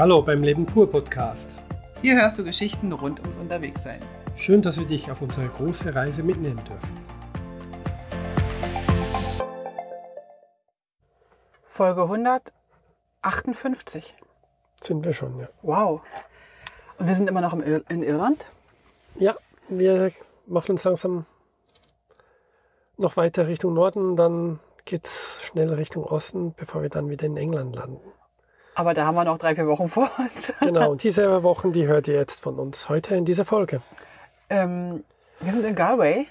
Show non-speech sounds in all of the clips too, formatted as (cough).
Hallo beim Leben pur Podcast. Hier hörst du Geschichten rund ums Unterwegssein. Schön, dass wir dich auf unsere große Reise mitnehmen dürfen. Folge 158. Sind wir schon, ja. Wow. Und wir sind immer noch im Ir in Irland? Ja, wir machen uns langsam noch weiter Richtung Norden, dann geht es schnell Richtung Osten, bevor wir dann wieder in England landen. Aber da haben wir noch drei, vier Wochen vor uns. (laughs) Genau, und diese Wochen, die hört ihr jetzt von uns heute in dieser Folge. Ähm, wir sind in Galway.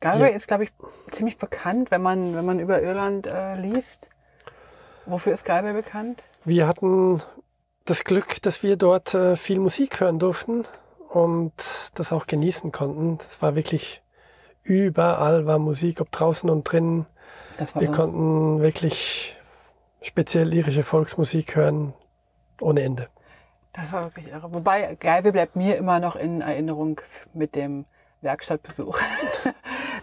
Galway Ja. ist, glaube ich, ziemlich bekannt, wenn man, wenn man über Irland äh, liest. Wofür ist Galway bekannt? Wir hatten das Glück, dass wir dort äh, viel Musik hören durften und das auch genießen konnten. Es war wirklich überall war Musik, ob draußen und drinnen. Das war Wir so- konnten wirklich speziell irische Volksmusik hören ohne Ende. Das war wirklich irre. Wobei, Galway bleibt mir immer noch in Erinnerung mit dem Werkstattbesuch. (laughs)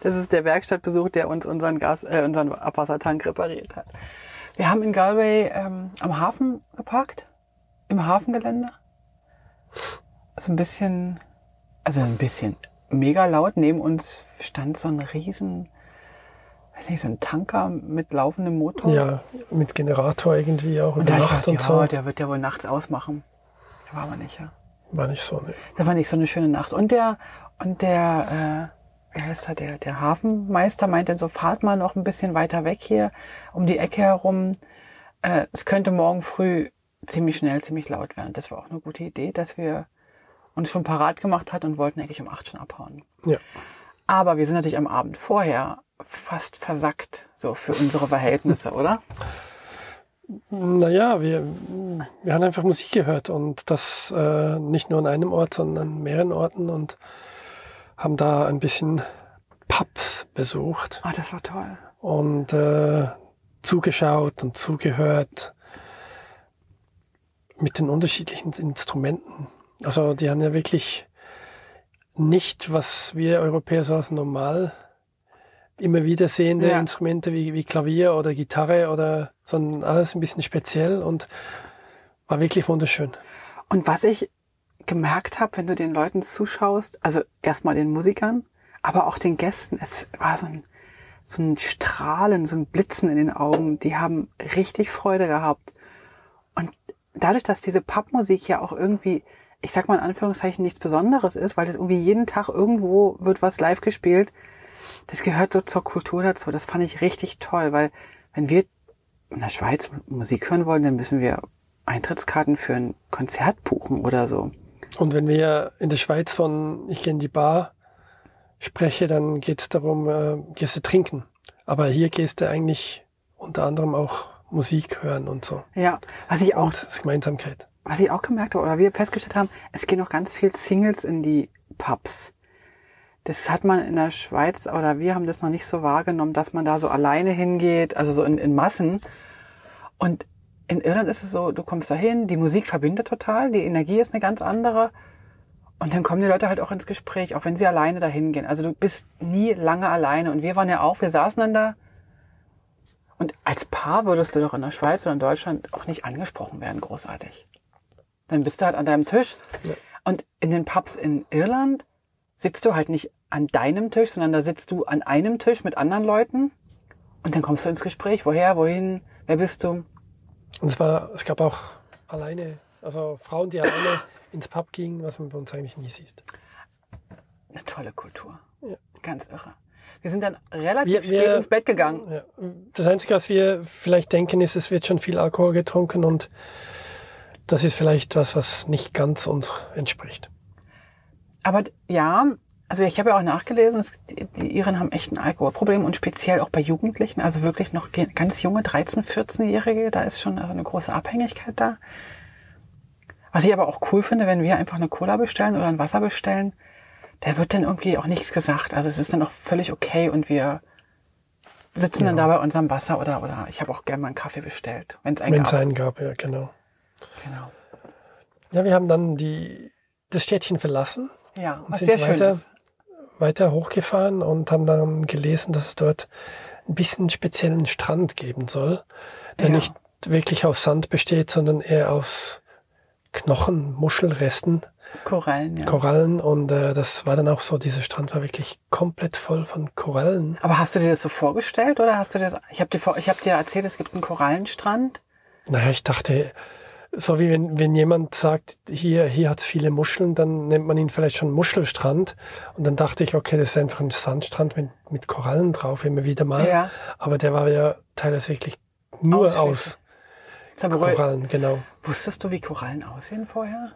Das ist der Werkstattbesuch, der uns unseren Gas, äh, unseren Abwassertank repariert hat. Wir haben in Galway ähm, am Hafen geparkt, im Hafengelände. So ein bisschen, also ein bisschen mega laut. Neben uns stand so ein riesen, weiß nicht, so ein Tanker mit laufendem Motor. Ja, mit Generator irgendwie auch Und da Nacht dachte, und ja, so. der wird ja wohl nachts ausmachen. War aber nicht, ja. War nicht so. Ne. Das war nicht so eine schöne Nacht. Und der, und der, äh, wie heißt er, der, der Hafenmeister meinte so, fahrt mal noch ein bisschen weiter weg hier, um die Ecke herum. Äh, es könnte morgen früh ziemlich schnell, ziemlich laut werden. Das war auch eine gute Idee, dass wir uns schon parat gemacht hat und wollten eigentlich um acht schon abhauen. Ja. Aber wir sind natürlich am Abend vorher fast versackt, so für unsere Verhältnisse, (laughs) oder? Naja, wir, wir haben einfach Musik gehört und das äh, nicht nur an einem Ort, sondern an mehreren Orten und haben da ein bisschen Pubs besucht Ah, das war toll. und äh, zugeschaut und zugehört mit den unterschiedlichen Instrumenten. Also die haben ja wirklich nicht, was wir Europäer so als normal immer wieder sehende Ja. Instrumente wie, wie Klavier oder Gitarre oder sondern alles ein bisschen speziell und war wirklich wunderschön. Und was ich gemerkt habe, wenn du den Leuten zuschaust, also erstmal den Musikern, aber auch den Gästen, es war so ein, so ein Strahlen, so ein Blitzen in den Augen. Die haben richtig Freude gehabt. Und dadurch, dass diese Pappmusik ja auch irgendwie, ich sag mal in Anführungszeichen, nichts Besonderes ist, weil das irgendwie jeden Tag irgendwo wird was live gespielt, das gehört so zur Kultur dazu. Das fand ich richtig toll, weil wenn wir in der Schweiz Musik hören wollen, dann müssen wir Eintrittskarten für ein Konzert buchen oder so. Und wenn wir in der Schweiz von ich gehe in die Bar spreche, dann geht es darum, äh, gehst du trinken. Aber hier gehst du eigentlich unter anderem auch Musik hören und so. Ja, was ich auch, Und das ist Gemeinsamkeit. Was ich auch gemerkt habe oder wir festgestellt haben, es gehen noch ganz viel Singles in die Pubs. Das hat man in der Schweiz oder wir haben das noch nicht so wahrgenommen, dass man da so alleine hingeht, also so in, in Massen. Und in Irland ist es so, du kommst da hin, die Musik verbindet total, die Energie ist eine ganz andere. Und dann kommen die Leute halt auch ins Gespräch, auch wenn sie alleine dahin gehen. Also du bist nie lange alleine. Und wir waren ja auch, wir saßen dann da. Und als Paar würdest du doch in der Schweiz oder in Deutschland auch nicht angesprochen werden, großartig. Dann bist du halt an deinem Tisch. Ja. Und in den Pubs in Irland sitzt du halt nicht an deinem Tisch, sondern da sitzt du an einem Tisch mit anderen Leuten. Und dann kommst du ins Gespräch. Woher, wohin, wer bist du? Und es war, es gab auch alleine, also Frauen, die alleine (coughs) ins Pub gingen, was man bei uns eigentlich nie sieht. Eine tolle Kultur. Ja. Ganz irre. Wir sind dann relativ Wir- spät wir- ins Bett gegangen. Ja. Das Einzige, was wir vielleicht denken, ist, es wird schon viel Alkohol getrunken und das ist vielleicht was, was nicht ganz uns entspricht. Aber ja, also ich habe ja auch nachgelesen, es, die, Iren haben echt ein Alkoholproblem und speziell auch bei Jugendlichen, also wirklich noch ganz junge 13-, 14-Jährige, da ist schon eine große Abhängigkeit da. Was ich aber auch cool finde, wenn wir einfach eine Cola bestellen oder ein Wasser bestellen, da wird dann irgendwie auch nichts gesagt. Also es ist dann auch völlig okay und wir sitzen dann Ja. da bei unserem Wasser oder, oder ich habe auch gerne mal einen Kaffee bestellt, wenn es einen Wenn es gab. einen gab, ja, genau. Genau. Ja, wir haben dann die, das Städtchen verlassen, Ja, was sehr schön weiter- ist. weiter hochgefahren und haben dann gelesen, dass es dort ein bisschen speziellen Strand geben soll, der Ja. nicht wirklich aus Sand besteht, sondern eher aus Knochen, Muschelresten, Korallen, ja. Korallen und äh, das war dann auch so, dieser Strand war wirklich komplett voll von Korallen. Aber hast du dir das so vorgestellt oder hast du das? Ich habe dir, vor- ich hab dir erzählt, es gibt einen Korallenstrand. Naja, ich dachte, so wie wenn, wenn jemand sagt, hier, hier hat's viele Muscheln, dann nennt man ihn vielleicht schon Muschelstrand. Und dann dachte ich, okay, das ist einfach ein Sandstrand mit, mit Korallen drauf, immer wieder mal. Ja. Aber der war ja teilweise wirklich nur aus. Sag mal, Korallen, genau. Wusstest du, wie Korallen aussehen vorher?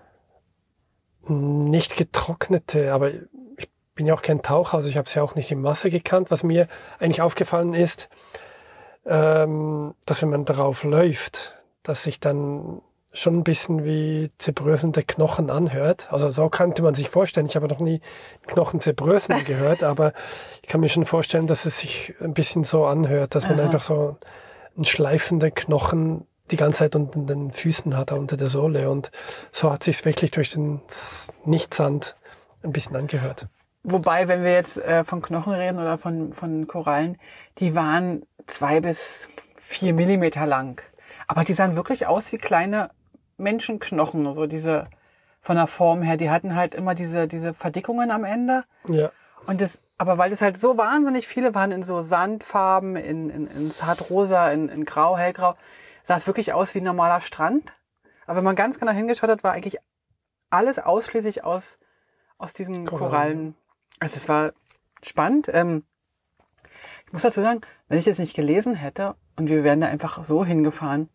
Nicht getrocknete, aber ich bin ja auch kein Taucher, also ich habe es ja auch nicht im Wasser gekannt. Was mir eigentlich aufgefallen ist, ähm, dass wenn man darauf läuft, dass sich dann schon ein bisschen wie zerbröselnde Knochen anhört. Also so könnte man sich vorstellen. Ich habe noch nie Knochen zerbröseln (laughs) gehört, aber ich kann mir schon vorstellen, dass es sich ein bisschen so anhört, dass man Aha. einfach so einen schleifenden Knochen die ganze Zeit unter den Füßen hat, unter der Sohle. Und so hat sich's wirklich durch den Nichtsand ein bisschen angehört. Wobei, wenn wir jetzt äh, von Knochen reden oder von, von Korallen, die waren zwei bis vier Millimeter lang. Aber die sahen wirklich aus wie kleine Menschenknochen, so diese von der Form her. Die hatten halt immer diese, diese Verdickungen am Ende. Ja, Und das, aber weil das halt so wahnsinnig viele waren in so Sandfarben, in, in, in zartrosa, in, in grau, hellgrau, sah es wirklich aus wie ein normaler Strand. Aber wenn man ganz genau hingeschaut hat, war eigentlich alles ausschließlich aus, aus diesem Korallen. Korallen. Also es war spannend. Ähm, ich muss dazu sagen, wenn ich das nicht gelesen hätte und wir wären da einfach so hingefahren,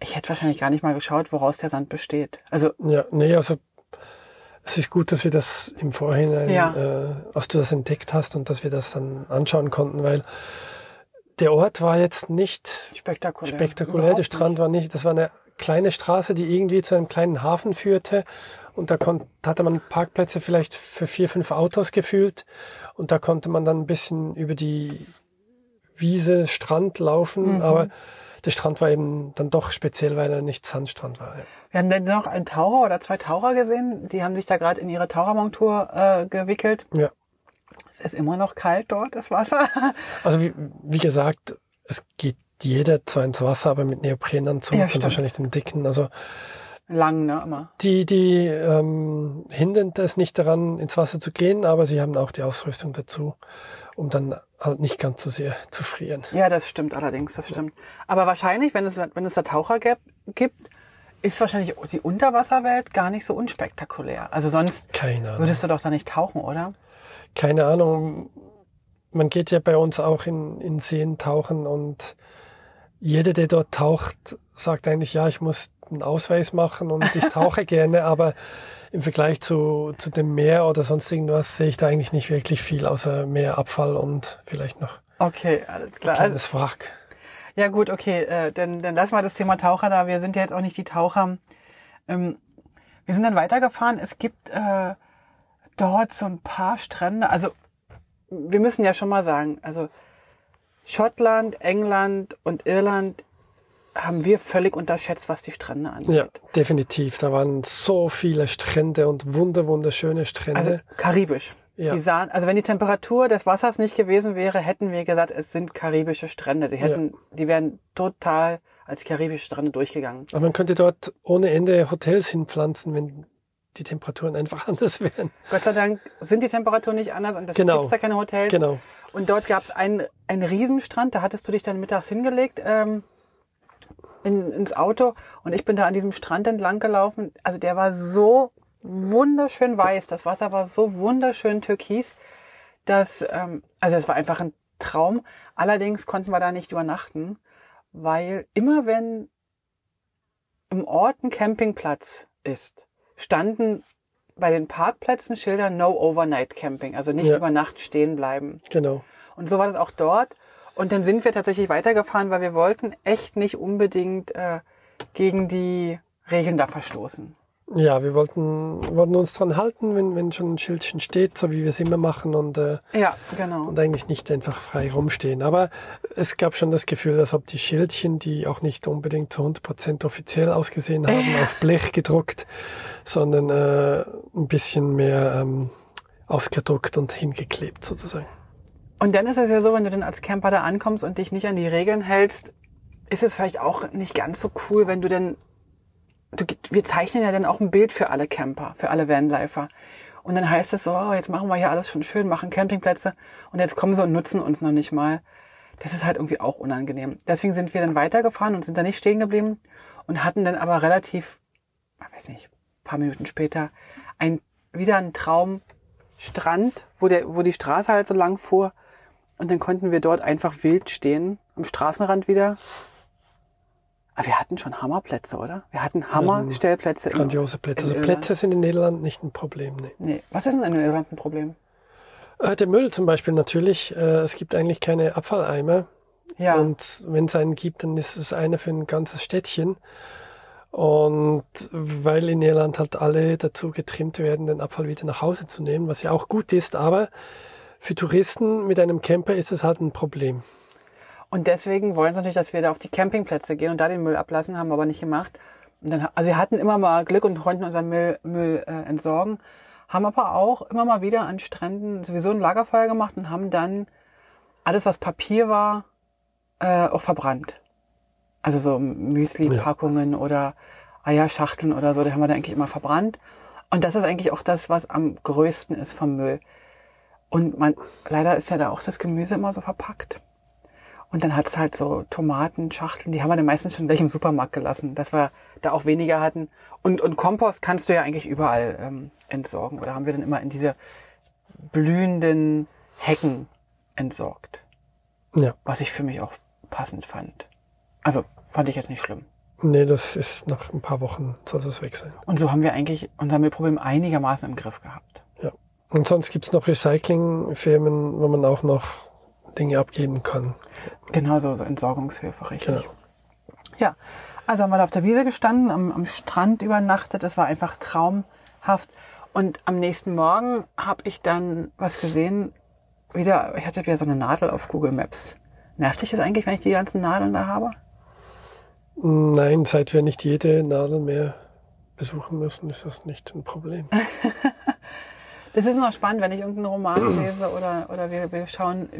ich hätte wahrscheinlich gar nicht mal geschaut, woraus der Sand besteht. Also ja, nee, also es ist gut, dass wir das im Vorhinein, Ja. äh, als du das entdeckt hast und dass wir das dann anschauen konnten, weil der Ort war jetzt nicht spektakulär. spektakulär. Der Strand war nicht, das war eine kleine Straße, die irgendwie zu einem kleinen Hafen führte. Und da kon, da hatte man Parkplätze vielleicht für vier, fünf Autos gefühlt. Und da konnte man dann ein bisschen über die Wiese, Strand laufen. Mhm. Aber der Strand war eben dann doch speziell, weil er nicht Sandstrand war. Ja. Wir haben dann noch einen Taucher oder zwei Taucher gesehen. Die haben sich da gerade in ihre Tauchermontur äh, gewickelt. ja. Es ist immer noch kalt dort, das Wasser. (laughs) Also wie, wie gesagt, es geht jeder zwar ins Wasser, aber mit Neoprenanzug Ja, und stimmt. wahrscheinlich den dicken. Also Lang, ne, immer. die, die ähm, hindern es nicht daran, ins Wasser zu gehen, aber sie haben auch die Ausrüstung dazu, um dann halt nicht ganz so sehr zu frieren. Ja, das stimmt allerdings, das stimmt. Aber wahrscheinlich, wenn es, wenn es da Taucher gibt, ist wahrscheinlich die Unterwasserwelt gar nicht so unspektakulär. Also sonst würdest du doch da nicht tauchen, oder? Keine Ahnung. Man geht ja bei uns auch in, in Seen tauchen und jeder, der dort taucht, sagt eigentlich, ja, ich muss einen Ausweis machen und ich tauche (laughs) gerne, aber im Vergleich zu, zu dem Meer oder sonst irgendwas sehe ich da eigentlich nicht wirklich viel, außer Meerabfall und vielleicht noch Okay, alles ein klar. Kleines Wrack. ja gut, okay, äh, dann, dann lassen wir das Thema Taucher da. Wir sind ja jetzt auch nicht die Taucher. Ähm, wir sind dann weitergefahren. Es gibt äh, dort so ein paar Strände. Also wir müssen ja schon mal sagen, also Schottland, England und Irland haben wir völlig unterschätzt, was die Strände angeht. Ja, definitiv. Da waren so viele Strände und wunder, wunderschöne Strände. Also karibisch. Ja. Die sahen, also wenn die Temperatur des Wassers nicht gewesen wäre, hätten wir gesagt, es sind karibische Strände. Die hätten, die wären total als karibische Strände durchgegangen. aber man könnte dort ohne Ende Hotels hinpflanzen, wenn die Temperaturen einfach (laughs) anders wären. Gott sei Dank sind die Temperaturen nicht anders und deswegen Genau. gibt's da keine Hotels. Genau. Und dort gab's einen, einen Riesenstrand, da hattest du dich dann mittags hingelegt ähm, in, ins Auto und ich bin da an diesem Strand entlang gelaufen. Also der war so wunderschön weiß, das Wasser war so wunderschön türkis, dass, ähm, also es war einfach ein Traum. Allerdings konnten wir da nicht übernachten, weil immer wenn im Ort ein Campingplatz ist, standen bei den Parkplätzen Schilder No Overnight Camping, also nicht Ja. über Nacht stehen bleiben. Genau. Und so war das auch dort. Und dann sind wir tatsächlich weitergefahren, weil wir wollten echt nicht unbedingt äh, gegen die Regeln da verstoßen. Ja, wir wollten, wollten uns dran halten, wenn, wenn schon ein Schildchen steht, so wie wir es immer machen und, äh, Ja, genau. und eigentlich nicht einfach frei rumstehen. Aber es gab schon das Gefühl, als ob die Schildchen, die auch nicht unbedingt zu 100% offiziell ausgesehen haben, auf Blech gedruckt, sondern äh, ein bisschen mehr ähm, ausgedruckt und hingeklebt sozusagen. Und dann ist es ja so, wenn du dann als Camper da ankommst und dich nicht an die Regeln hältst, ist es vielleicht auch nicht ganz so cool, wenn du denn du, wir zeichnen ja dann auch ein Bild für alle Camper, für alle Vanlifer. Und dann heißt es so, oh, jetzt machen wir hier alles schon schön, machen Campingplätze und jetzt kommen sie und nutzen uns noch nicht mal. Das ist halt irgendwie auch unangenehm. Deswegen sind wir dann weitergefahren und sind da nicht stehen geblieben und hatten dann aber relativ, ich weiß nicht, paar Minuten später ein, wieder einen Traumstrand, wo, der, wo die Straße halt so lang fuhr. Und dann konnten wir dort einfach wild stehen, am Straßenrand wieder aber wir hatten schon Hammerplätze, oder? Wir hatten Hammerstellplätze. Grandiose Plätze. Also Plätze sind in Niederland nicht ein Problem. Nee. nee. Was ist denn in Niederland ein Problem? Äh, der Müll zum Beispiel natürlich. Äh, es gibt eigentlich keine Abfalleimer. Ja. Und wenn es einen gibt, dann ist es einer für ein ganzes Städtchen. Und weil in Irland halt alle dazu getrimmt werden, den Abfall wieder nach Hause zu nehmen, was ja auch gut ist, aber für Touristen mit einem Camper ist es halt ein Problem. Und deswegen wollen sie natürlich, dass wir da auf die Campingplätze gehen und da den Müll ablassen, haben wir aber nicht gemacht. Dann, also wir hatten immer mal Glück und konnten unseren Müll, Müll äh, entsorgen, haben aber auch immer mal wieder an Stränden sowieso ein Lagerfeuer gemacht und haben dann alles, was Papier war, äh, auch verbrannt. Also so Müsli-Packungen ja. oder Eierschachteln oder so, die haben wir dann eigentlich immer verbrannt. Und das ist eigentlich auch das, was am größten ist vom Müll. Und man, leider ist ja da auch das Gemüse immer so verpackt. Und dann hat es halt so Tomatenschachteln, die haben wir dann meistens schon gleich im Supermarkt gelassen, dass wir da auch weniger hatten. Und, und Kompost kannst du ja eigentlich überall ähm, entsorgen. Oder haben wir dann immer in diese blühenden Hecken entsorgt. Ja. Was ich für mich auch passend fand. Also fand ich jetzt nicht schlimm. Nee, das ist nach ein paar Wochen soll das weg sein. Und so haben wir eigentlich unser Müllproblem einigermaßen im Griff gehabt. Und sonst gibt's noch Recyclingfirmen, wo man auch noch Dinge abgeben kann. Genau so, so Entsorgungshilfe, richtig. Genau. Ja, also haben wir da auf der Wiese gestanden, am, am Strand übernachtet. Es war einfach traumhaft. Und am nächsten Morgen habe ich dann was gesehen. Wieder, ich hatte wieder so eine Nadel auf Google Maps. Nervt dich das eigentlich, wenn ich die ganzen Nadeln da habe? Nein, seit wir nicht jede Nadel mehr besuchen müssen, ist das nicht ein Problem. (laughs) Das ist noch spannend, wenn ich irgendeinen Roman lese oder, oder wir, wir schauen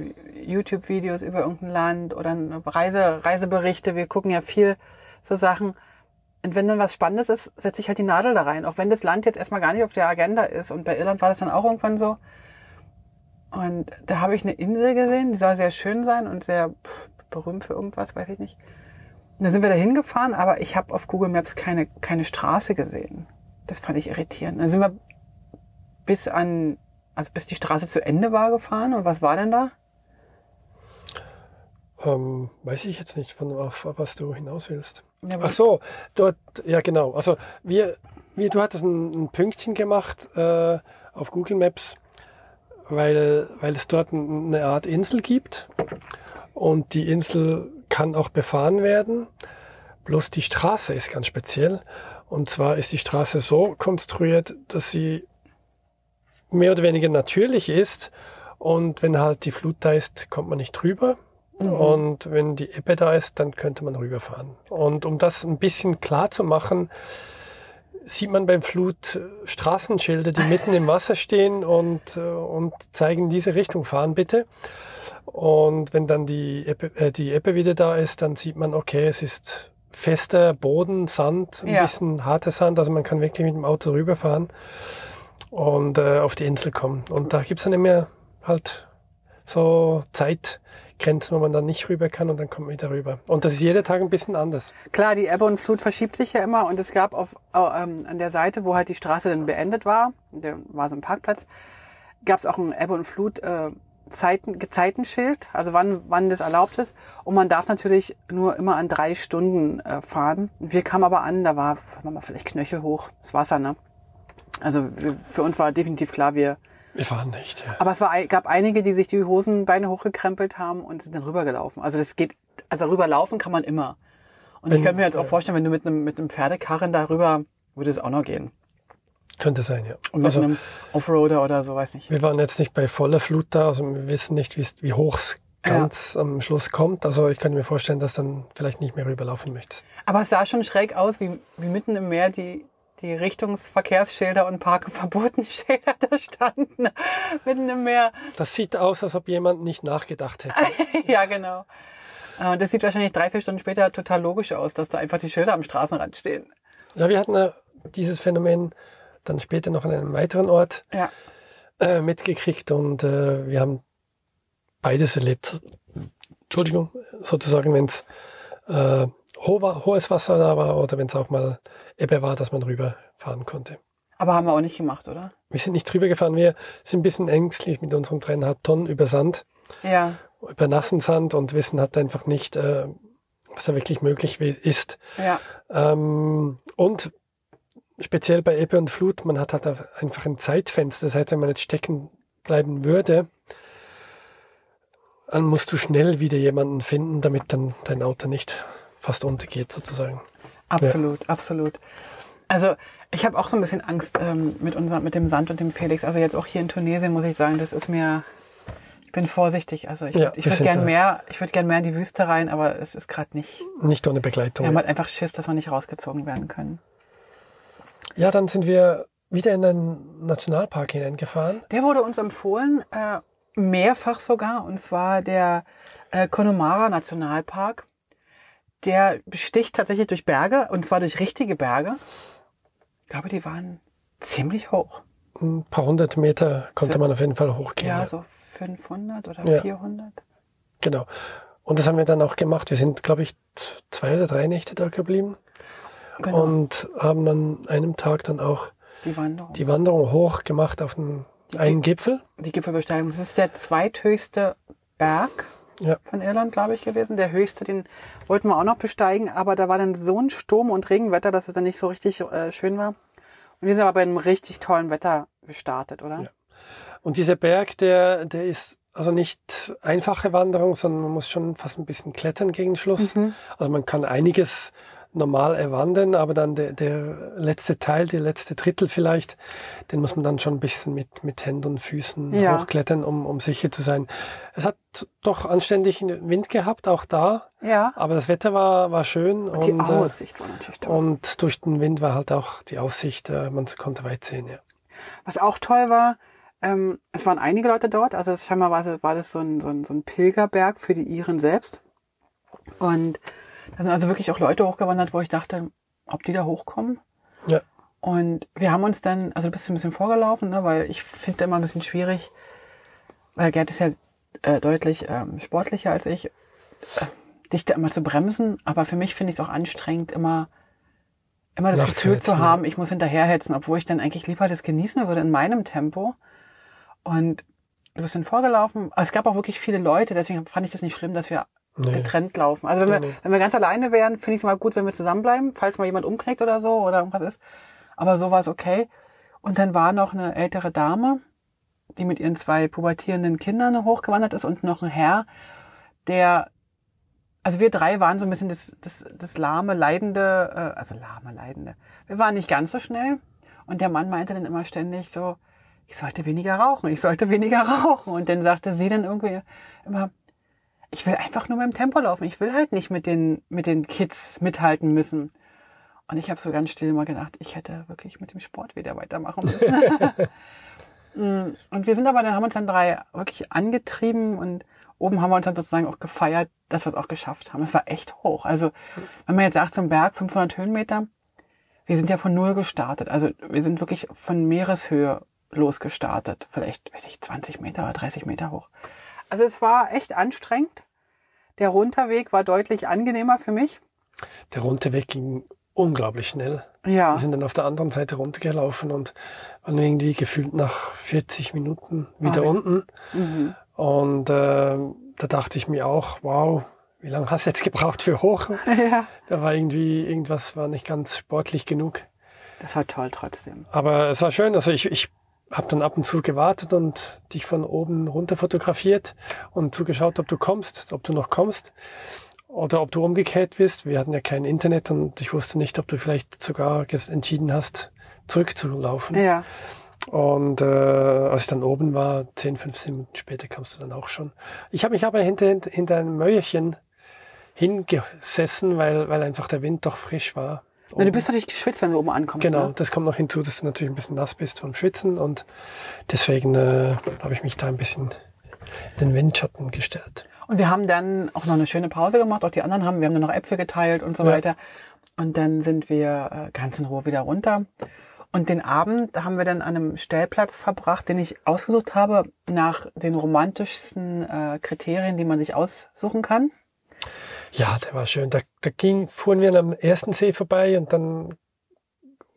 YouTube-Videos über irgendein Land oder Reise, Reiseberichte. Wir gucken ja viel so Sachen. Und wenn dann was Spannendes ist, setze ich halt die Nadel da rein. Auch wenn das Land jetzt erstmal gar nicht auf der Agenda ist. Und bei Irland war das dann auch irgendwann so. Und da habe ich eine Insel gesehen, die soll sehr schön sein und sehr pff, berühmt für irgendwas, weiß ich nicht. Und da sind wir da hingefahren, aber ich habe auf Google Maps keine, keine Straße gesehen. Das fand ich irritierend. Dann sind wir bis an, also bis die Straße zu Ende war gefahren. Und was war denn da? Ähm, weiß ich jetzt nicht, von auf, was du hinaus willst. Ja, Ach so, dort, ja genau. Also wir, wir du hattest ein, ein Pünktchen gemacht äh, auf Google Maps, weil, weil es dort eine Art Insel gibt. Und die Insel kann auch befahren werden. Bloß die Straße ist ganz speziell. Und zwar ist die Straße so konstruiert, dass sie mehr oder weniger natürlich ist. Und wenn halt die Flut da ist, kommt man nicht drüber. Mhm. Und wenn die Ebbe da ist, dann könnte man rüberfahren. Und um das ein bisschen klar zu machen, sieht man beim Flut Straßenschilder, die mitten im Wasser (laughs) stehen und, äh, und zeigen diese Richtung fahren bitte. Und wenn dann die Ebbe, äh, die Ebbe wieder da ist, dann sieht man, okay, es ist fester Boden, Sand, ein ja. bisschen harter Sand, also man kann wirklich mit dem Auto rüberfahren und äh, auf die Insel kommen. Und da gibt's dann immer halt so Zeitgrenzen, wo man dann nicht rüber kann und dann kommt man wieder rüber. Und das ist jeder Tag ein bisschen anders. Klar, die Ebbe und Flut verschiebt sich ja immer und es gab auf, ähm, an der Seite, wo halt die Straße dann beendet war, der war so ein Parkplatz, gab es auch ein Ebbe und Flut äh, Zeiten, Gezeitenschild, also wann, wann das erlaubt ist. Und man darf natürlich nur immer an drei Stunden äh, fahren. Wir kamen aber an, da war, war vielleicht knöchelhoch das Wasser, ne? Also für uns war definitiv klar, wir. Wir fahren nicht, ja. Aber es war, gab einige, die sich die Hosenbeine hochgekrempelt haben und sind dann rübergelaufen. Also das geht, also rüberlaufen kann man immer. Und wenn, ich könnte mir jetzt auch vorstellen, wenn du mit einem, mit einem Pferdekarren darüber, würde es auch noch gehen. Könnte sein, ja. Und mit also, einem Offroader oder so, weiß nicht. Wir waren jetzt nicht bei voller Flut da, also wir wissen nicht, wie hoch es ganz ja. am Schluss kommt. Also ich könnte mir vorstellen, dass dann vielleicht nicht mehr rüberlaufen möchtest. Aber es sah schon schräg aus, wie, wie mitten im Meer die, die Richtungsverkehrsschilder und Parkverbotenschilder (laughs) da standen, mitten im Meer. Das sieht aus, als ob jemand nicht nachgedacht hätte. (laughs) ja, genau. Äh, das sieht wahrscheinlich drei, vier Stunden später total logisch aus, dass da einfach die Schilder am Straßenrand stehen. Ja, wir hatten äh, dieses Phänomen dann später noch an einem weiteren Ort Ja. äh, mitgekriegt und äh, wir haben beides erlebt. Entschuldigung, sozusagen, wenn es äh, hohes Wasser da war oder wenn es auch mal Ebbe war, dass man rüberfahren konnte. Aber haben wir auch nicht gemacht, oder? Wir sind nicht drüber gefahren, wir sind ein bisschen ängstlich mit unseren dreieinhalb Tonnen über Sand, Ja. über nassen Sand und wissen halt einfach nicht, äh, was da wirklich möglich ist. Ja. Ähm, und speziell bei Ebbe und Flut, man hat halt einfach ein Zeitfenster. Das heißt, wenn man jetzt stecken bleiben würde, dann musst du schnell wieder jemanden finden, damit dann dein Auto nicht fast untergeht sozusagen. Absolut, absolut. Also ich habe auch so ein bisschen Angst ähm, mit unserem, mit dem Sand und dem Felix. Also jetzt auch hier in Tunesien muss ich sagen, das ist mir, ich bin vorsichtig. Also ich, Ja, ich wir würde sind gern da. mehr, ich würde gern mehr in die Wüste rein, aber es ist gerade nicht. Nicht ohne Wir Begleitung. haben halt einfach Schiss, dass wir nicht rausgezogen werden können. Ja, dann sind wir wieder in den Nationalpark hineingefahren. Der wurde uns empfohlen, äh, mehrfach sogar, und zwar der äh, Connemara Nationalpark. Der besticht tatsächlich durch Berge, und zwar durch richtige Berge. Ich glaube, die waren ziemlich hoch. Ein paar hundert Meter konnte So- man auf jeden Fall hochgehen. Ja, ja. so 500 oder Ja. 400. Genau. Und das haben wir dann auch gemacht. Wir sind, glaube ich, zwei oder drei Nächte da geblieben Genau, und haben an einem Tag dann auch die Wanderung. Die, die Wanderung hoch gemacht auf den, einen Gipfel. Gipfelbesteigung. Das ist der zweithöchste Berg Ja. von Irland, glaube ich, gewesen. Der höchste, den wollten wir auch noch besteigen, aber da war dann so ein Sturm und Regenwetter, dass es dann nicht so richtig äh, schön war. Und wir sind aber bei einem richtig tollen Wetter gestartet, oder? Ja. Und dieser Berg, der, der ist also nicht einfache Wanderung, sondern man muss schon fast ein bisschen klettern gegen Schluss. Mhm. Also man kann einiges normal erwandern, aber dann der, der letzte Teil, der letzte Drittel vielleicht, den muss man dann schon ein bisschen mit, mit Händen und Füßen Ja. hochklettern, um, um sicher zu sein. Es hat doch anständig Wind gehabt, auch da, Ja. aber das Wetter war, war schön. Und die äh, Aussicht war natürlich toll. Und durch den Wind war halt auch die Aussicht, äh, man konnte weit sehen, ja. Was auch toll war, ähm, es waren einige Leute dort, also scheinbar war, das- war das so ein, so, ein, so ein Pilgerberg für die Iren selbst. Und da sind also wirklich auch Leute hochgewandert, wo ich dachte, ob die da hochkommen. Ja. Und wir haben uns dann, also du bist ein bisschen vorgelaufen, ne, weil ich finde immer ein bisschen schwierig, weil Gerd ist ja äh, deutlich ähm, sportlicher als ich, äh, dich da immer zu bremsen. Aber für mich finde ich es auch anstrengend, immer, immer das Gefühl zu haben, ich muss hinterherhetzen, obwohl ich dann eigentlich lieber das genießen würde in meinem Tempo. Und du bist dann vorgelaufen. Es gab auch wirklich viele Leute, deswegen fand ich das nicht schlimm, dass wir Nee. getrennt laufen. Also wenn wir, wenn wir ganz alleine wären, finde ich es mal gut, wenn wir zusammenbleiben, falls mal jemand umknickt oder so oder irgendwas ist. Aber so war es okay. Und dann war noch eine ältere Dame, die mit ihren zwei pubertierenden Kindern hochgewandert ist und noch ein Herr, der, also wir drei waren so ein bisschen das, das, das lahme, leidende, äh, also lahme, leidende. Wir waren nicht ganz so schnell. Und der Mann meinte dann immer ständig so, ich sollte weniger rauchen, ich sollte weniger (laughs) rauchen. Und dann sagte sie dann irgendwie immer, ich will einfach nur mit dem Tempo laufen. Ich will halt nicht mit den, mit den Kids mithalten müssen. Und ich habe so ganz still mal gedacht, ich hätte wirklich mit dem Sport wieder weitermachen müssen. (laughs) Mm, und wir sind aber, dann haben uns dann drei wirklich angetrieben und oben haben wir uns dann sozusagen auch gefeiert, dass wir es auch geschafft haben. Es war echt hoch. Also, wenn man jetzt sagt, zum Berg 500 Höhenmeter, wir sind ja von Null gestartet. Also, wir sind wirklich von Meereshöhe losgestartet. Vielleicht, weiß ich, 20 Meter oder 30 Meter hoch. Also, es war echt anstrengend. Der Runterweg war deutlich angenehmer für mich. Der Runterweg ging unglaublich schnell. Ja. Wir sind dann auf der anderen Seite runtergelaufen und waren irgendwie gefühlt nach 40 Minuten wieder Ah, ja. unten. Mhm. Und äh, da dachte ich mir auch, wow, wie lange hast du jetzt gebraucht für hoch? (laughs) ja. Da war irgendwie, irgendwas war nicht ganz sportlich genug. Das war toll trotzdem. Aber es war schön, also ich, ich habe dann ab und zu gewartet und dich von oben runter fotografiert und zugeschaut, ob du kommst, ob du noch kommst oder ob du umgekehrt bist. Wir hatten ja kein Internet und ich wusste nicht, ob du vielleicht sogar entschieden hast, zurückzulaufen. Ja. Und äh, als ich dann oben war, 10, 15 Minuten später kamst du dann auch schon. Ich habe mich aber hinter, hinter einem Mäuerchen hingesessen, weil, weil einfach der Wind doch frisch war. Na, du bist natürlich geschwitzt, wenn du oben ankommst. Genau, Ne? das kommt noch hinzu, dass du natürlich ein bisschen nass bist vom Schwitzen und deswegen äh, habe ich mich da ein bisschen in den Windschatten gestellt. Und wir haben dann auch noch eine schöne Pause gemacht. Auch die anderen haben, wir haben dann noch Äpfel geteilt und so Ja. weiter. Und dann sind wir äh, ganz in Ruhe wieder runter. Und den Abend haben wir dann an einem Stellplatz verbracht, den ich ausgesucht habe nach den romantischsten äh, Kriterien, die man sich aussuchen kann. Ja, der war schön. Da, da ging, fuhren wir am ersten See vorbei und dann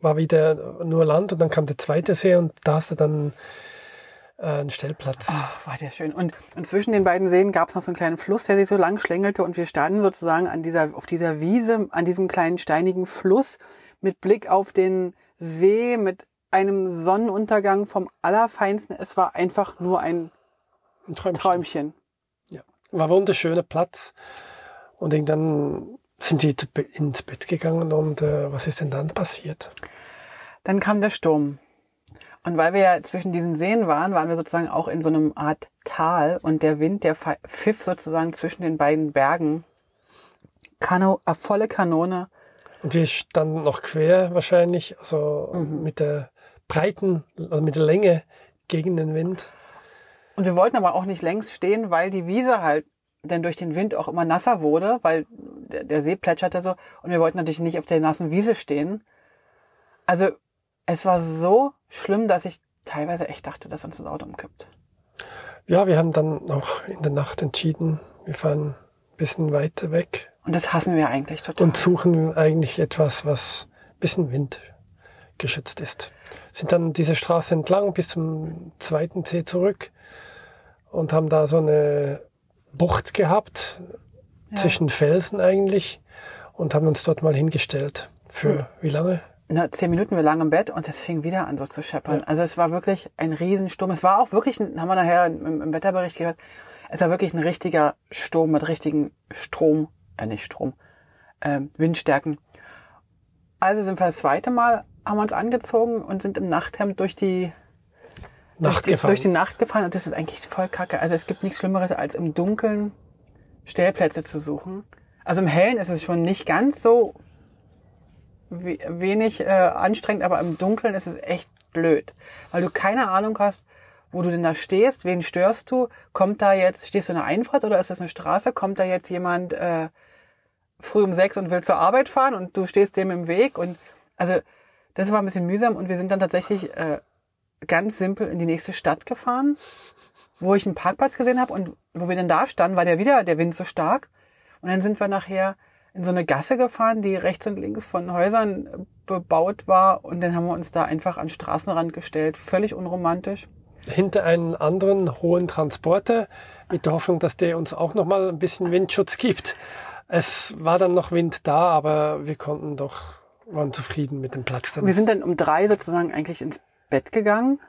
war wieder nur Land und dann kam der zweite See und da hast du dann äh, einen Stellplatz. Ach, war der schön. Und, und zwischen den beiden Seen gab es noch so einen kleinen Fluss, der sich so lang schlängelte und wir standen sozusagen an dieser, auf dieser Wiese, an diesem kleinen steinigen Fluss mit Blick auf den See, mit einem Sonnenuntergang vom Allerfeinsten. Es war einfach nur ein, Ein Träumchen. Träumchen. Ja. War wunderschöner Platz. Und irgendwann sind die ins Bett gegangen und äh, was ist denn dann passiert? Dann kam der Sturm. Und weil wir ja zwischen diesen Seen waren, waren wir sozusagen auch in so einem Art Tal und der Wind, der pfiff sozusagen zwischen den beiden Bergen. Kano, äh, volle Kanone. Und wir standen noch quer wahrscheinlich, also mit der breiten, also mit der Länge gegen den Wind. Und wir wollten aber auch nicht längs stehen, weil die Wiese halt dann durch den Wind auch immer nasser wurde, weil der, der See plätscherte so. Und wir wollten natürlich nicht auf der nassen Wiese stehen. Also es war so schlimm, dass ich teilweise echt dachte, dass uns das Auto umkippt. Ja, wir haben dann noch in der Nacht entschieden, wir fahren ein bisschen weiter weg Und das hassen wir eigentlich total. und suchen eigentlich etwas, was ein bisschen windgeschützt ist. Sind dann diese Straße entlang bis zum zweiten See zurück und haben da so eine Bucht gehabt, Ja. zwischen Felsen eigentlich und haben uns dort mal hingestellt. Für wie lange? Na, zehn Minuten wir lagen im Bett und es fing wieder an so zu scheppern. Ja. Also es war wirklich ein Riesensturm. Es war auch wirklich, haben wir nachher im, im Wetterbericht gehört, es war wirklich ein richtiger Sturm mit richtigen Strom, äh nicht Strom, äh, Windstärken. Also sind wir das zweite Mal, haben wir uns angezogen und sind im Nachthemd durch die, durch Nacht die, gefahren. durch die Nacht gefahren und das ist eigentlich voll kacke. Also es gibt nichts Schlimmeres, als im Dunkeln Stellplätze zu suchen. Also im Hellen ist es schon nicht ganz so we- wenig äh, anstrengend, aber im Dunkeln ist es echt blöd, weil du keine Ahnung hast, wo du denn da stehst, wen störst du, kommt da jetzt, stehst du in der Einfahrt oder ist das eine Straße, kommt da jetzt jemand äh, früh um sechs und will zur Arbeit fahren und du stehst dem im Weg und also das war ein bisschen mühsam und wir sind dann tatsächlich äh, ganz simpel in die nächste Stadt gefahren, wo ich einen Parkplatz gesehen habe und wo wir dann da standen, war der wieder der Wind so stark und dann sind wir nachher in so eine Gasse gefahren, die rechts und links von Häusern bebaut war. Und dann haben wir uns da einfach an den Straßenrand gestellt. Völlig unromantisch. hinter einen anderen hohen Transporter mit der Hoffnung, dass der uns auch noch mal ein bisschen Windschutz gibt. Es war dann noch Wind da, aber wir konnten doch, waren zufrieden mit dem Platz dann. Wir sind dann um drei sozusagen eigentlich ins Bett gegangen.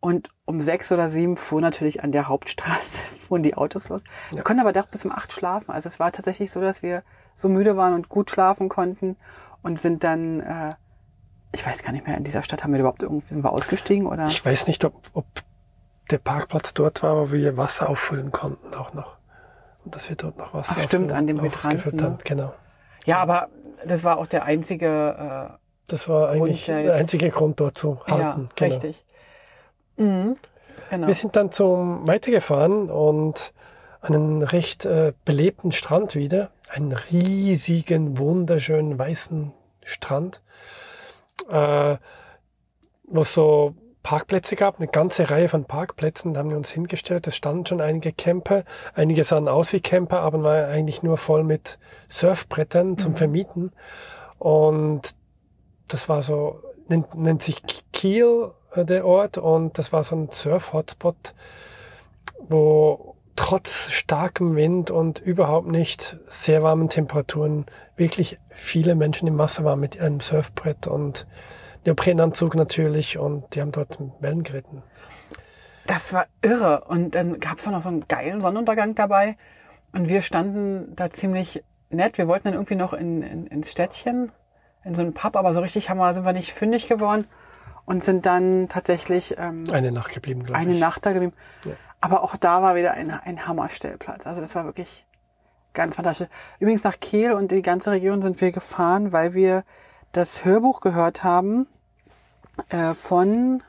Und um sechs oder sieben fuhr natürlich an der Hauptstraße, (laughs) fuhren die Autos los. Wir konnten aber doch bis um acht schlafen. Also es war tatsächlich so, dass wir so müde waren und gut schlafen konnten und sind dann, äh, ich weiß gar nicht mehr, in dieser Stadt haben wir überhaupt irgendwie, sind wir ausgestiegen oder? Ich weiß nicht, ob, ob der Parkplatz dort war, wo wir Wasser auffüllen konnten auch noch. Und dass wir dort noch Wasser Ach, stimmt, an dem Hydranten, haben. Genau. Ja, aber das war auch der einzige, Das war eigentlich ja der einzige Grund dort zu halten. ja, genau. richtig. Mhm. Genau. Wir sind dann zum weitergefahren und einen recht äh, belebten Strand wieder. Einen riesigen, wunderschönen weißen Strand, äh, wo es so Parkplätze gab, eine ganze Reihe von Parkplätzen. Da haben wir uns hingestellt. Es standen schon einige Camper. Einige sahen aus wie Camper, aber waren eigentlich nur voll mit Surfbrettern zum Vermieten. Und das war so, nennt, nennt sich Kiel, äh, der Ort, und das war so ein Surf-Hotspot, wo trotz starkem Wind und überhaupt nicht sehr warmen Temperaturen wirklich viele Menschen im Masse waren mit einem Surfbrett und Neoprenanzug natürlich und die haben dort Wellen geritten. Das war irre. Und dann gab es auch noch so einen geilen Sonnenuntergang dabei. Und wir standen da ziemlich nett. Wir wollten dann irgendwie noch in, in, ins Städtchen, in so einen Pub, aber so richtig haben wir, sind wir nicht fündig geworden und sind dann tatsächlich ähm, Eine Nacht geblieben, glaube eine ich. Nacht da geblieben. Ja. Aber auch da war wieder ein, ein Hammerstellplatz. Also das war wirklich ganz fantastisch. Übrigens nach Kiel und die ganze Region sind wir gefahren, weil wir das Hörbuch gehört haben äh, von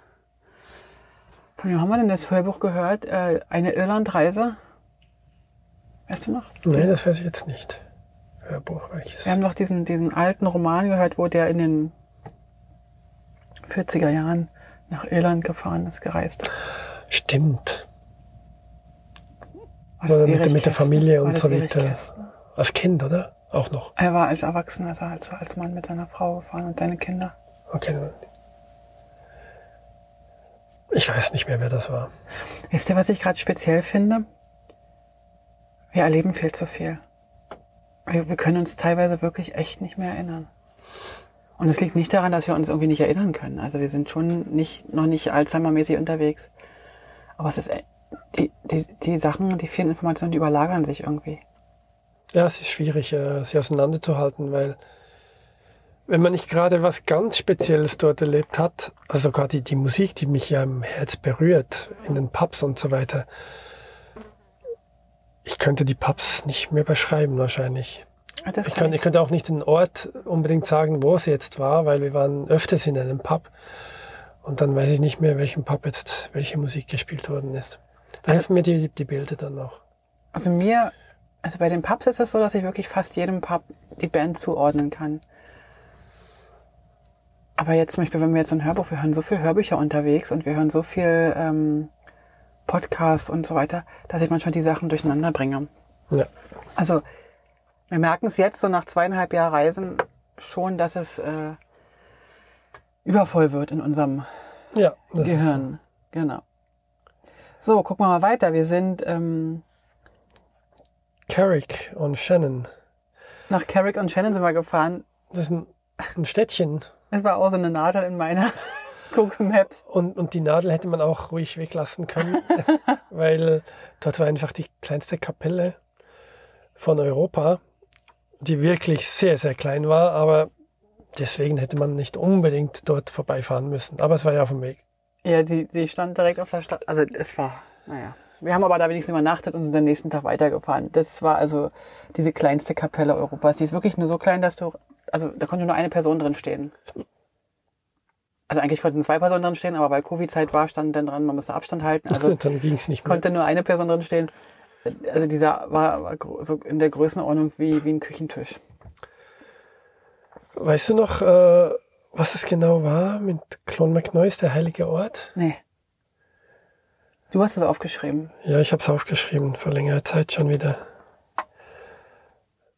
von wem haben wir denn das Hörbuch gehört? Äh, eine Irlandreise. Weißt du noch? Nee, das weiß ich jetzt nicht. Welches? Wir haben noch diesen, diesen alten Roman gehört, wo der in den 40er Jahren nach Irland gefahren ist, gereist ist. Stimmt. War das Oder mit, mit der? Familie und so weiter. Kästner? Als Kind, oder? Auch noch. Er war als Erwachsener, also als, als Mann mit seiner Frau gefahren und seine Kinder. Okay. Ich weiß nicht mehr, wer das war. Wisst ihr, was ich gerade speziell finde? Wir erleben viel zu viel. Wir, wir können uns teilweise wirklich echt nicht mehr erinnern. Und es liegt nicht daran, dass wir uns irgendwie nicht erinnern können. Also wir sind schon nicht, noch nicht Alzheimer-mäßig unterwegs. Aber es ist, äh, die, die, die Sachen, die vielen Informationen, die überlagern sich irgendwie. Ja, es ist schwierig, äh, sie auseinanderzuhalten, weil wenn man nicht gerade was ganz Spezielles dort erlebt hat, also sogar die, die Musik, die mich ja im Herz berührt, in den Pubs und so weiter, ich könnte die Pubs nicht mehr beschreiben wahrscheinlich. Das Ich, kann ich könnte auch nicht den Ort unbedingt sagen, wo es jetzt war, weil wir waren öfters in einem Pub und dann weiß ich nicht mehr, welchem Pub jetzt welche Musik gespielt worden ist. Da Also- helfen mir die, die Bilder dann noch. Also mir, also bei den Pubs ist es so, dass ich wirklich fast jedem Pub die Band zuordnen kann. Aber jetzt zum Beispiel, wenn wir jetzt ein Hörbuch, wir hören so viel Hörbücher unterwegs und wir hören so viel ähm, Podcasts und so weiter, dass ich manchmal die Sachen durcheinander bringe. Ja. Also wir merken es jetzt so nach zweieinhalb Jahren Reisen schon, dass es äh, übervoll wird in unserem Ja, das ist so. Gehirn. Genau. So, gucken wir mal weiter. Wir sind ähm, Carrick und Shannon. nach Carrick und Shannon sind wir gefahren. Das ist ein, ein Städtchen. Es war auch so eine Nadel in meiner Google Maps. Und, und die Nadel hätte man auch ruhig weglassen können, (laughs) weil dort war einfach die kleinste Kapelle von Europa, die wirklich sehr, sehr klein war, aber deswegen hätte man nicht unbedingt dort vorbeifahren müssen. Aber es war ja auf dem Weg. Ja, sie, sie stand direkt auf der Stadt. Also es war, naja. Wir haben aber da wenigstens übernachtet und sind am nächsten Tag weitergefahren. Das war also diese kleinste Kapelle Europas. Die ist wirklich nur so klein, dass du, also da konnte nur eine Person drin stehen. Also eigentlich konnten zwei Personen drin stehen, aber weil Covid-Zeit war, stand dann dran, man musste Abstand halten. Also (laughs) dann ging es nicht mehr. konnte nur eine Person drin stehen. Also dieser war, war so in der Größenordnung wie, wie ein Küchentisch. Weißt du noch, äh, was es genau war mit Clon McNoise, der heilige Ort? Nee. Du hast es aufgeschrieben. Ja, ich habe es aufgeschrieben, vor längerer Zeit schon wieder.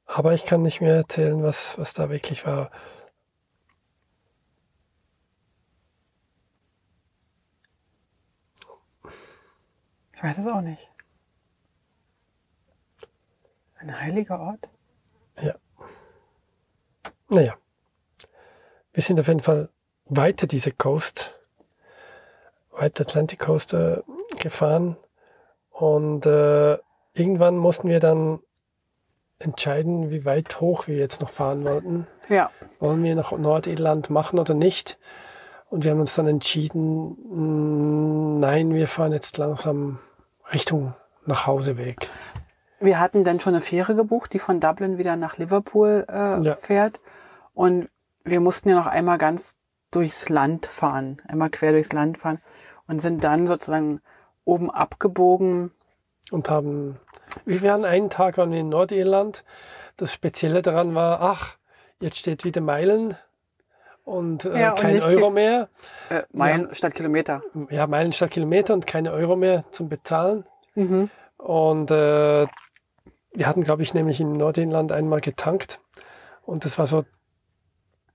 Aber ich kann nicht mehr erzählen, was, was da wirklich war. Ich weiß es auch nicht. Ein heiliger Ort? Naja, wir sind auf jeden Fall weiter diese Coast, weiter Atlantic Coast äh, gefahren und äh, irgendwann mussten wir dann entscheiden, wie weit hoch wir jetzt noch fahren wollten. Ja. Wollen wir nach Nordirland machen oder nicht? Und wir haben uns dann entschieden, mh, nein, wir fahren jetzt langsam Richtung nach Hause weg. Wir hatten dann schon eine Fähre gebucht, die von Dublin wieder nach Liverpool äh, Ja. fährt. Und wir mussten ja noch einmal ganz durchs Land fahren, einmal quer durchs Land fahren und sind dann sozusagen oben abgebogen. und haben, wir waren einen Tag waren wir in Nordirland. Das Spezielle daran war, ach, jetzt steht wieder Meilen und, äh, Ja, und kein Euro mehr. Äh, Meilen statt Kilometer. Ja, Meilen statt Kilometer und keine Euro mehr zum Bezahlen. Mhm. Und äh, wir hatten, glaube ich, nämlich in Nordirland einmal getankt. Und das war so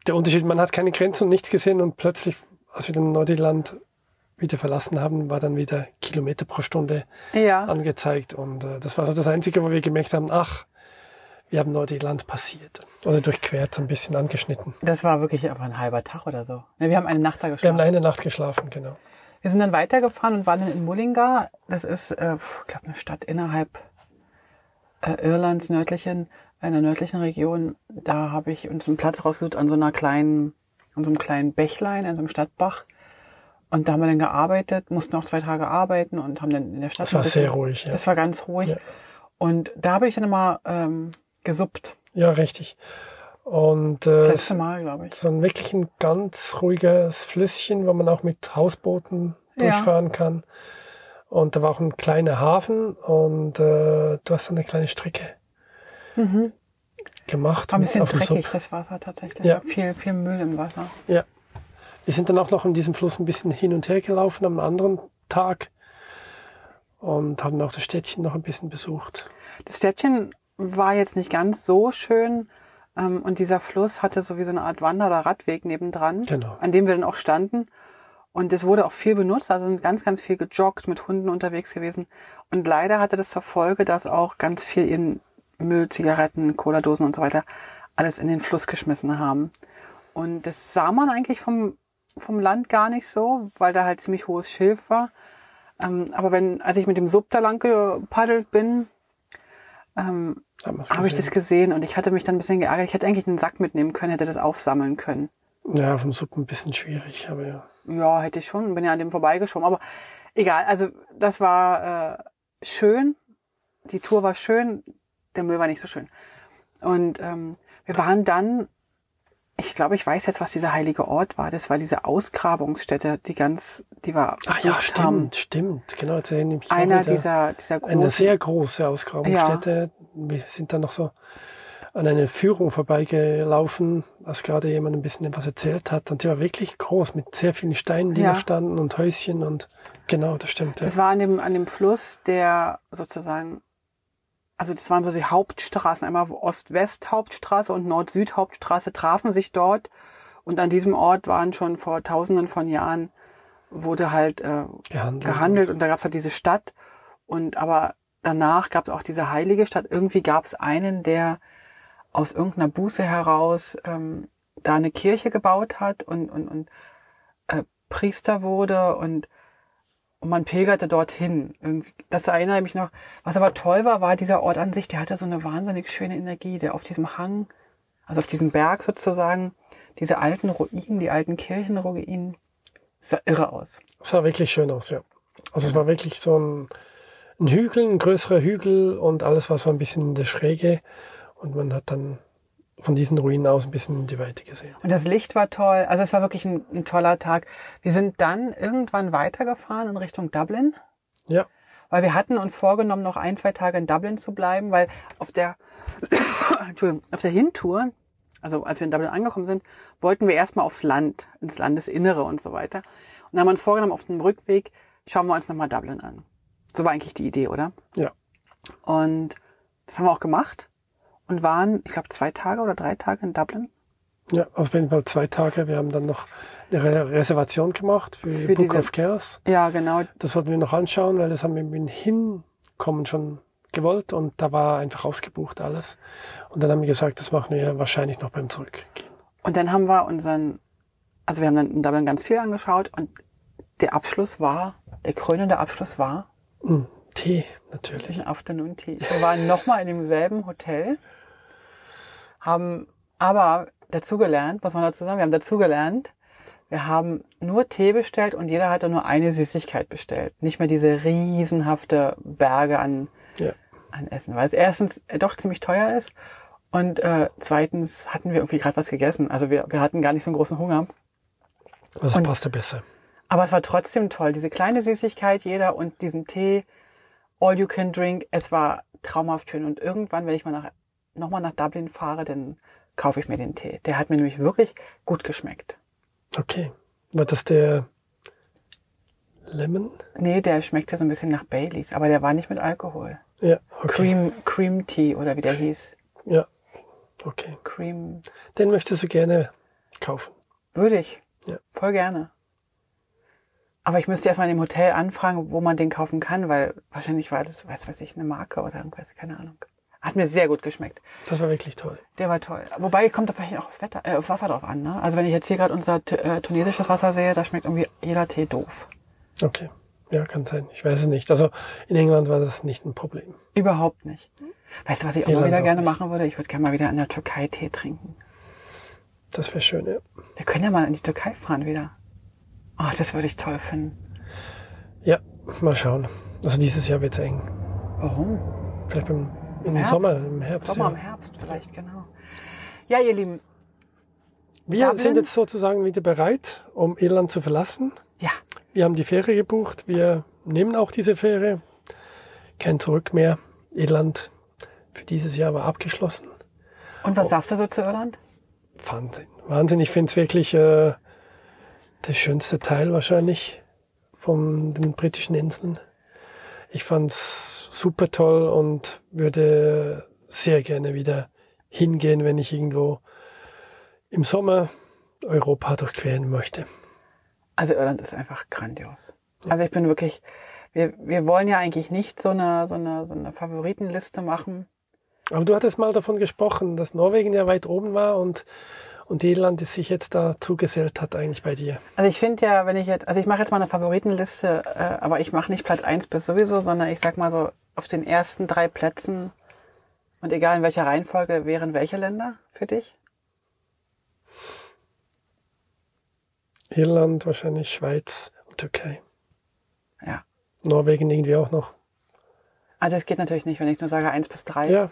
der Unterschied. Man hat keine Grenzen und nichts gesehen und plötzlich, als wir dann Nordirland wieder verlassen haben, war dann wieder Kilometer pro Stunde Ja. angezeigt. Und äh, das war so das Einzige, wo wir gemerkt haben, ach, wir haben Nordirland passiert. Oder durchquert, so ein bisschen angeschnitten. Das war wirklich aber ein halber Tag oder so. Ne, wir haben eine Nacht da Wir geschlafen. haben eine Nacht geschlafen, genau. Wir sind dann weitergefahren und waren dann in Mullingar. Das ist, äh, ich glaube, eine Stadt innerhalb äh, Irlands nördlichen, in der nördlichen Region. Da habe ich uns einen Platz rausgesucht an so einer kleinen, an so einem kleinen Bächlein, an so einem Stadtbach. Und da haben wir dann gearbeitet, mussten auch zwei Tage arbeiten und haben dann in der Stadt Das war bisschen- sehr ruhig, ja. Das war ganz ruhig. Ja. Und da habe ich dann immer ähm, gesuppt. Ja, richtig. Und Das äh, letzte Mal, glaube ich. so ein wirklich ein ganz ruhiges Flüsschen, wo man auch mit Hausbooten Ja. durchfahren kann. Und da war auch ein kleiner Hafen und äh, du hast eine kleine Strecke Mhm. gemacht. War ein bisschen dreckig, das Wasser tatsächlich. Ja. Viel, viel Müll im Wasser. Ja. Wir sind dann auch noch in diesem Fluss ein bisschen hin und her gelaufen am anderen Tag und haben auch das Städtchen noch ein bisschen besucht. Das Städtchen war jetzt nicht ganz so schön. ähm, Und dieser Fluss hatte so wie so eine Art Wander- oder Radweg nebendran, Genau. an dem wir dann auch standen. Und es wurde auch viel benutzt, also sind ganz, ganz viel gejoggt, mit Hunden unterwegs gewesen. Und leider hatte das zur Folge, dass auch ganz viel in Müll, Zigaretten, Cola-Dosen und so weiter alles in den Fluss geschmissen haben. Und das sah man eigentlich vom, vom Land gar nicht so, weil da halt ziemlich hohes Schilf war. Ähm, aber wenn, als ich mit dem Sub da lang gepaddelt bin, ähm, habe ich das gesehen. und ich hatte mich dann ein bisschen geärgert. Ich hätte eigentlich einen Sack mitnehmen können, hätte das aufsammeln können. Ja, vom Sub ein bisschen schwierig, aber ja. Ja, hätte ich schon, bin ja an dem vorbeigeschwommen. Aber egal, also das war äh, schön. Die Tour war schön, der Müll war nicht so schön. Und ähm, wir waren dann, ich glaube, ich weiß jetzt, was dieser heilige Ort war. Das war diese Ausgrabungsstätte, die ganz, die wir Ach ja, besucht haben. stimmt, stimmt. Genau, jetzt erinnere ich mich auch Einer wieder. dieser, dieser großen. Eine sehr große Ausgrabungsstätte. Wir sind dann noch so an eine Führung vorbeigelaufen, als gerade jemand ein bisschen etwas erzählt hat. Und die war wirklich groß, mit sehr vielen Steinen, die Ja. da standen und Häuschen und genau, das stimmt. Ja. Das war an dem, an dem Fluss, der sozusagen, also das waren so die Hauptstraßen, einmal Ost-West-Hauptstraße und Nord-Süd-Hauptstraße trafen sich dort. Und an diesem Ort waren schon vor tausenden von Jahren, wurde halt äh, gehandelt. gehandelt und da gab es halt diese Stadt. Und aber danach gab es auch diese heilige Stadt. Irgendwie gab es einen, der aus irgendeiner Buße heraus ähm, da eine Kirche gebaut hat und, und, und äh, Priester wurde und, und man pilgerte dorthin. Das erinnere mich noch. Was aber toll war, war dieser Ort an sich, der hatte so eine wahnsinnig schöne Energie, der auf diesem Hang, also auf diesem Berg sozusagen, diese alten Ruinen, die alten Kirchenruinen, sah irre aus. Sah wirklich schön aus, ja. Also es war wirklich so ein, ein Hügel, ein größerer Hügel und alles war so ein bisschen in der Schräge. Und man hat dann von diesen Ruinen aus ein bisschen in die Weite gesehen. Und das Licht war toll. Also es war wirklich ein, ein toller Tag. Wir sind dann irgendwann weitergefahren in Richtung Dublin, Ja, weil wir hatten uns vorgenommen, noch ein, zwei Tage in Dublin zu bleiben, weil auf der, (coughs) Entschuldigung, auf der Hintour, also als wir in Dublin angekommen sind, wollten wir erstmal aufs Land, ins Landesinnere und so weiter. Und dann haben wir uns vorgenommen, auf dem Rückweg schauen wir uns nochmal Dublin an. So war eigentlich die Idee, oder? ja. Und das haben wir auch gemacht und waren, ich glaube, zwei Tage oder drei Tage in Dublin. Ja, auf jeden Fall zwei Tage. Wir haben dann noch eine Re Reservation gemacht für, Für Book diese- of Chaos. Ja, genau. Das wollten wir noch anschauen, weil das haben wir mit dem Hinkommen schon gewollt und da war einfach ausgebucht alles. Und dann haben wir gesagt, das machen wir wahrscheinlich noch beim Zurückgehen. Und dann haben wir unseren, also wir haben dann in Dublin ganz viel angeschaut und der Abschluss war, der krönende Abschluss war Mm, Tee, natürlich. ein Afternoon Tea. Wir waren nochmal in demselben Hotel, haben aber dazugelernt, muss man dazu sagen, wir haben dazugelernt, wir haben nur Tee bestellt und jeder hatte nur eine Süßigkeit bestellt. Nicht mehr diese riesenhafte Berge an, Ja. an Essen, weil es erstens doch ziemlich teuer ist und äh, zweitens hatten wir irgendwie gerade was gegessen. Also wir, wir hatten gar nicht so einen großen Hunger. Also Und- passte besser. Aber es war trotzdem toll. Diese kleine Süßigkeit, jeder und diesen Tee, all you can drink. Es war traumhaft schön. Und irgendwann, wenn ich mal nach, nochmal nach Dublin fahre, dann kaufe ich mir den Tee. Der hat mir nämlich wirklich gut geschmeckt. Okay. War das der Lemon? Nee, der schmeckte so ein bisschen nach Baileys, aber der war nicht mit Alkohol. Ja, okay. Cream, Cream Tea oder wie der hieß. Ja, okay. Cream, Den möchtest du gerne kaufen. würde ich. Ja. Voll gerne. Aber ich müsste erstmal in dem Hotel anfragen, wo man den kaufen kann, weil wahrscheinlich war das, weiß weiß ich, eine Marke oder irgendwas, keine Ahnung. Hat mir sehr gut geschmeckt. Das war wirklich toll. Der war toll. Wobei kommt da vielleicht auch aufs Wetter, äh, aufs Wasser drauf an. Ne? Also wenn ich jetzt hier gerade unser äh, tunesisches Wasser sehe, da schmeckt irgendwie jeder Tee doof. Okay. Ja, kann sein. Ich weiß es nicht. Also in England war das nicht ein Problem. Überhaupt nicht. Weißt du, was ich auch mal Irland wieder auch gerne nicht. machen würde? Ich würde gerne mal wieder in der Türkei Tee trinken. Das wäre schön, ja. Wir können ja mal in die Türkei fahren wieder. Oh, das würde ich toll finden. Ja, mal schauen. Also dieses Jahr wird es eng. Warum? Vielleicht im, im Herbst? Sommer, im Herbst. Sommer, ja. im Herbst vielleicht, genau. Ja, ihr Lieben, Wir Dublin? sind jetzt sozusagen wieder bereit, um Irland zu verlassen. ja, Wir haben die Fähre gebucht. Wir nehmen auch diese Fähre. Kein Zurück mehr. Irland für dieses Jahr war abgeschlossen. Und was sagst du so zu Irland? Wahnsinn. Wahnsinn. Ich finde es wirklich äh, der schönste Teil wahrscheinlich von den britischen Inseln. Ich fand's super toll und würde sehr gerne wieder hingehen, wenn ich irgendwo im Sommer Europa durchqueren möchte. Also Irland ist einfach grandios. Also ich bin wirklich, wir, wir wollen ja eigentlich nicht so eine, so eine, so eine Favoritenliste machen. Aber du hattest mal davon gesprochen, dass Norwegen ja weit oben war und, und Irland sich jetzt da zugesellt hat eigentlich bei dir. Also ich finde ja, wenn ich jetzt, also ich mache jetzt mal eine Favoritenliste, äh, aber ich mache nicht Platz eins bis sowieso, sondern ich sag mal so, auf den ersten drei Plätzen und egal in welcher Reihenfolge wären welche Länder für dich? Irland, wahrscheinlich Schweiz und Türkei. Ja. Norwegen irgendwie auch noch. Also es geht natürlich nicht, wenn ich nur sage eins bis drei. Ja,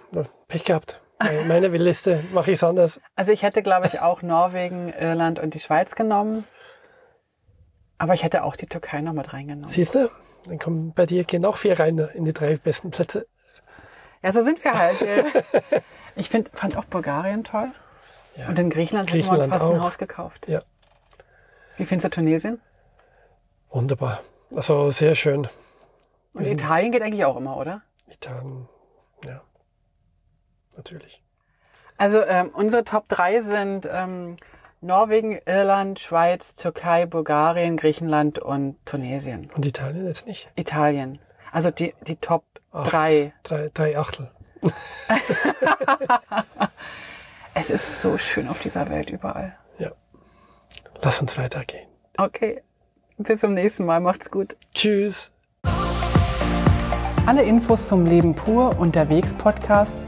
Pech gehabt. Meine Liste mache ich es anders. Also ich hätte, glaube ich, auch Norwegen, Irland und die Schweiz genommen. Aber ich hätte auch die Türkei noch mit reingenommen. Siehst du? Dann kommen bei dir gehen auch vier rein in die drei besten Plätze. Ja, so sind wir halt. (laughs) ich find, fand auch Bulgarien toll. Ja. Und in Griechenland, Griechenland hätten wir uns fast auch. ein Haus gekauft. Ja. Wie findest du Tunesien? Wunderbar. Also sehr schön. Und Italien geht eigentlich auch immer, oder? Italien, ja. Natürlich. Also ähm, unsere Top 3 sind ähm, Norwegen, Irland, Schweiz, Türkei, Bulgarien, Griechenland und Tunesien. Und Italien jetzt nicht? Italien. Also die, die Top 3. Drei, drei Achtel. (laughs) es ist so schön auf dieser Welt überall. Ja. Lass uns weitergehen. Okay. Bis zum nächsten Mal. Macht's gut. Tschüss. Alle Infos zum Leben pur unterwegs Podcast